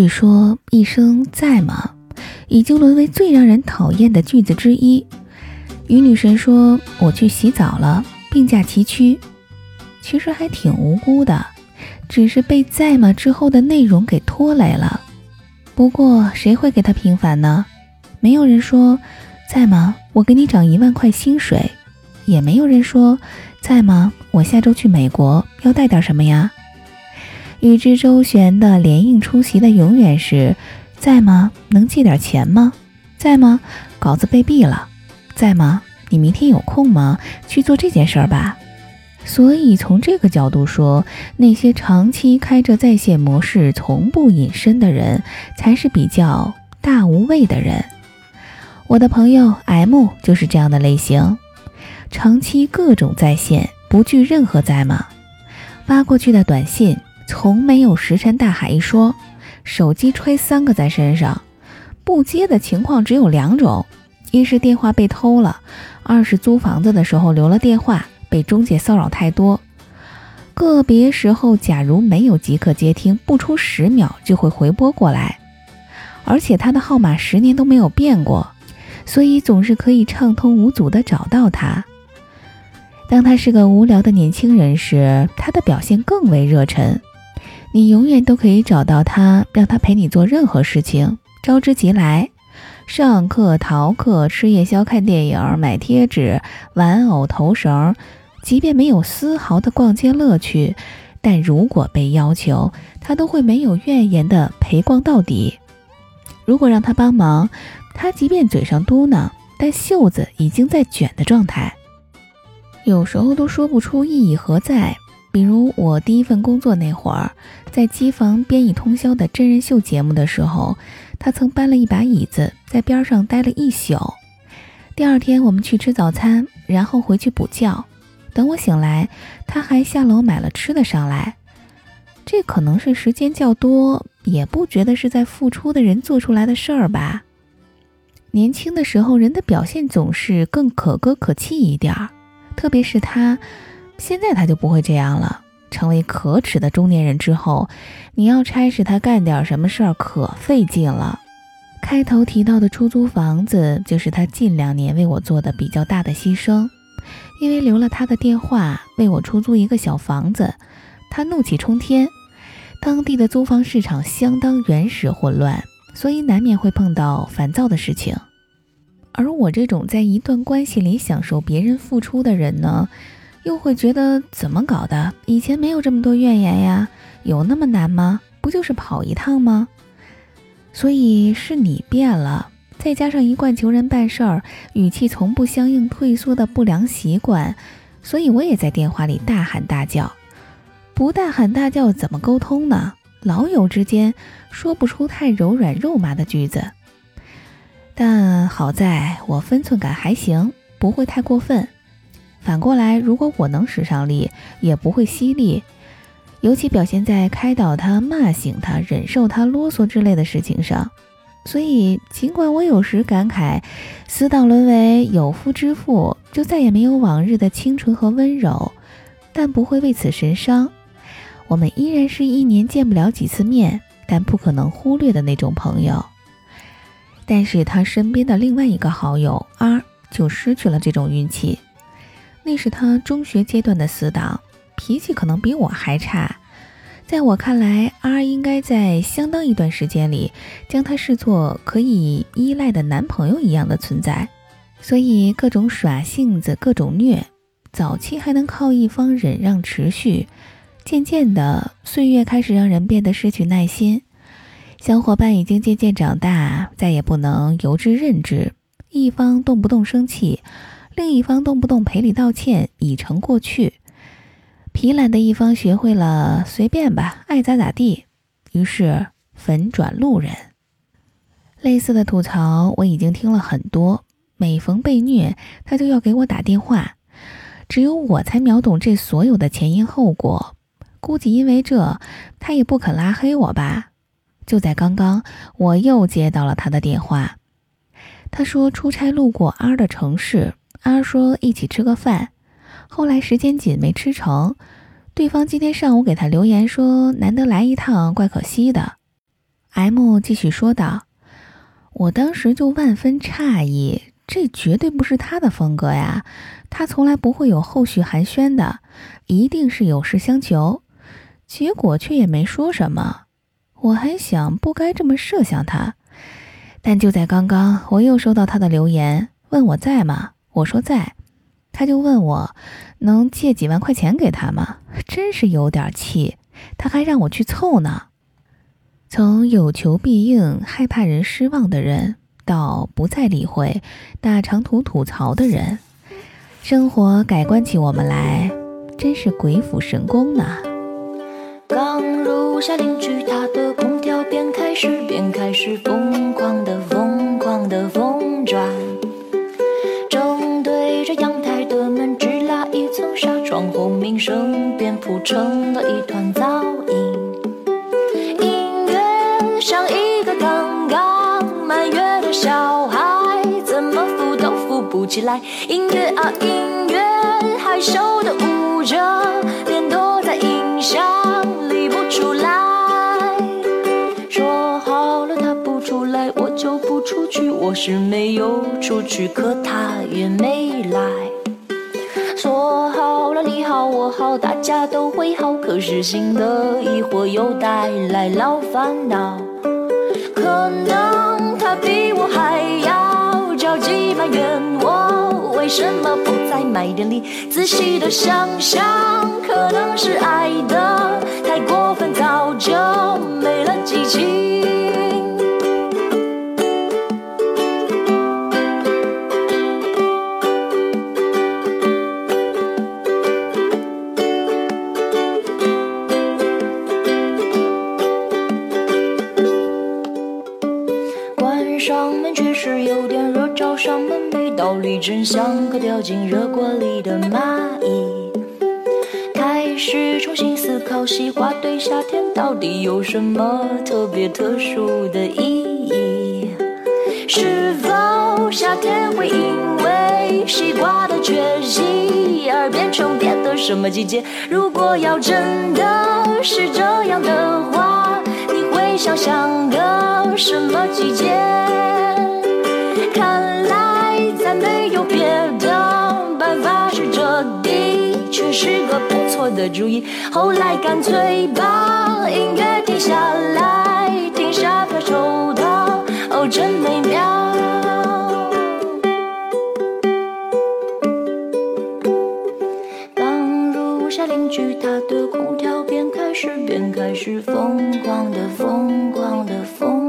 据说一声在吗，已经沦为最让人讨厌的句子之一。与女神说我去洗澡了，病驾崎岖，其实还挺无辜的，只是被在吗之后的内容给拖累了。不过谁会给他平反呢？没有人说在吗？我给你涨一万块薪水，也没有人说在吗？我下周去美国，要带点什么呀？与之周旋的联应出席的永远是，在吗？能借点钱吗？在吗？稿子被毙了，在吗？你明天有空吗？去做这件事儿吧。所以从这个角度说，那些长期开着在线模式、从不隐身的人，才是比较大无畏的人。我的朋友 M 就是这样的类型，长期各种在线，不惧任何在吗？发过去的短信。从没有石沉大海一说，手机揣三个在身上，不接的情况只有两种：一是电话被偷了，二是租房子的时候留了电话，被中介骚扰太多。个别时候，假如没有即刻接听，不出十秒就会回拨过来，而且他的号码十年都没有变过，所以总是可以畅通无阻地找到他。当他是个无聊的年轻人时，他的表现更为热忱。你永远都可以找到他，让他陪你做任何事情，招之即来。上课、逃课、吃夜宵、看电影、买贴纸、玩偶、头绳，即便没有丝毫的逛街乐趣，但如果被要求，他都会没有怨言的陪逛到底。如果让他帮忙，他即便嘴上嘟囔，但袖子已经在卷的状态，有时候都说不出意义何在。比如我第一份工作那会儿，在机房编译通宵的真人秀节目的时候，他曾搬了一把椅子在边上待了一宿。第二天我们去吃早餐，然后回去补觉。等我醒来，他还下楼买了吃的上来。这可能是时间较多，也不觉得是在付出的人做出来的事儿吧。年轻的时候，人的表现总是更可歌可泣一点儿，特别是他。现在他就不会这样了。成为可耻的中年人之后，你要差使他干点什么事儿可费劲了。开头提到的出租房子，就是他近两年为我做的比较大的牺牲。因为留了他的电话为我出租一个小房子，他怒气冲天。当地的租房市场相当原始混乱，所以难免会碰到烦躁的事情。而我这种在一段关系里享受别人付出的人呢？又会觉得怎么搞的？以前没有这么多怨言呀，有那么难吗？不就是跑一趟吗？所以是你变了，再加上一贯求人办事儿，语气从不相应退缩的不良习惯，所以我也在电话里大喊大叫。不大喊大叫怎么沟通呢？老友之间说不出太柔软肉麻的句子。但好在我分寸感还行，不会太过分。反过来，如果我能使上力，也不会犀利，尤其表现在开导他、骂醒他、忍受他啰嗦之类的事情上。所以，尽管我有时感慨，死党沦为有夫之妇，就再也没有往日的清纯和温柔，但不会为此神伤。我们依然是一年见不了几次面，但不可能忽略的那种朋友。但是他身边的另外一个好友 R 就失去了这种运气。那是他中学阶段的死党，脾气可能比我还差。在我看来，R 应该在相当一段时间里将他视作可以依赖的男朋友一样的存在，所以各种耍性子，各种虐。早期还能靠一方忍让持续，渐渐的，岁月开始让人变得失去耐心。小伙伴已经渐渐长大，再也不能由之任之，一方动不动生气。另一方动不动赔礼道歉已成过去，疲懒的一方学会了随便吧，爱咋咋地，于是粉转路人。类似的吐槽我已经听了很多，每逢被虐，他就要给我打电话，只有我才秒懂这所有的前因后果。估计因为这，他也不肯拉黑我吧。就在刚刚，我又接到了他的电话，他说出差路过 R 的城市。阿说一起吃个饭，后来时间紧没吃成。对方今天上午给他留言说难得来一趟，怪可惜的。M 继续说道：“我当时就万分诧异，这绝对不是他的风格呀！他从来不会有后续寒暄的，一定是有事相求。结果却也没说什么。我还想不该这么设想他，但就在刚刚，我又收到他的留言，问我在吗？我说在。他就问我能借几万块钱给他吗？真是有点气，他还让我去凑呢。”从有求必应、害怕人失望的人，到不再理会、大长途吐槽的人，生活改观起我们来，真是鬼斧神工呢。刚入夏，邻居他的空调便开始，便开始疯狂的、疯狂的疯转。窗后鸣声便铺成了一团噪音。音乐像一个刚刚满月的小孩，怎么扶都扶不起来。音乐啊音乐，害羞的捂着脸，躲在音响里不出来。说好了他不出来，我就不出去。我是没有出去，可他也没来。说好了你好我好，大家都会好，可是新的疑惑又带来老烦恼。可能他比我还要着急埋怨我，为什么不在买点里仔细的想想？可能是爱的太过分，早就上门没道理真像个掉进热锅里的蚂蚁，开始重新思考西瓜对夏天到底有什么特别特殊的意义？是否夏天会因为西瓜的缺席而变成别的什么季节？如果要真的是这样的话，你会想象个什么季节？是个不错的主意，后来干脆把音乐停下来，听沙发抽到，哦，真美妙。刚入夏，邻居他的空调便开始，便开始疯狂的疯狂的疯。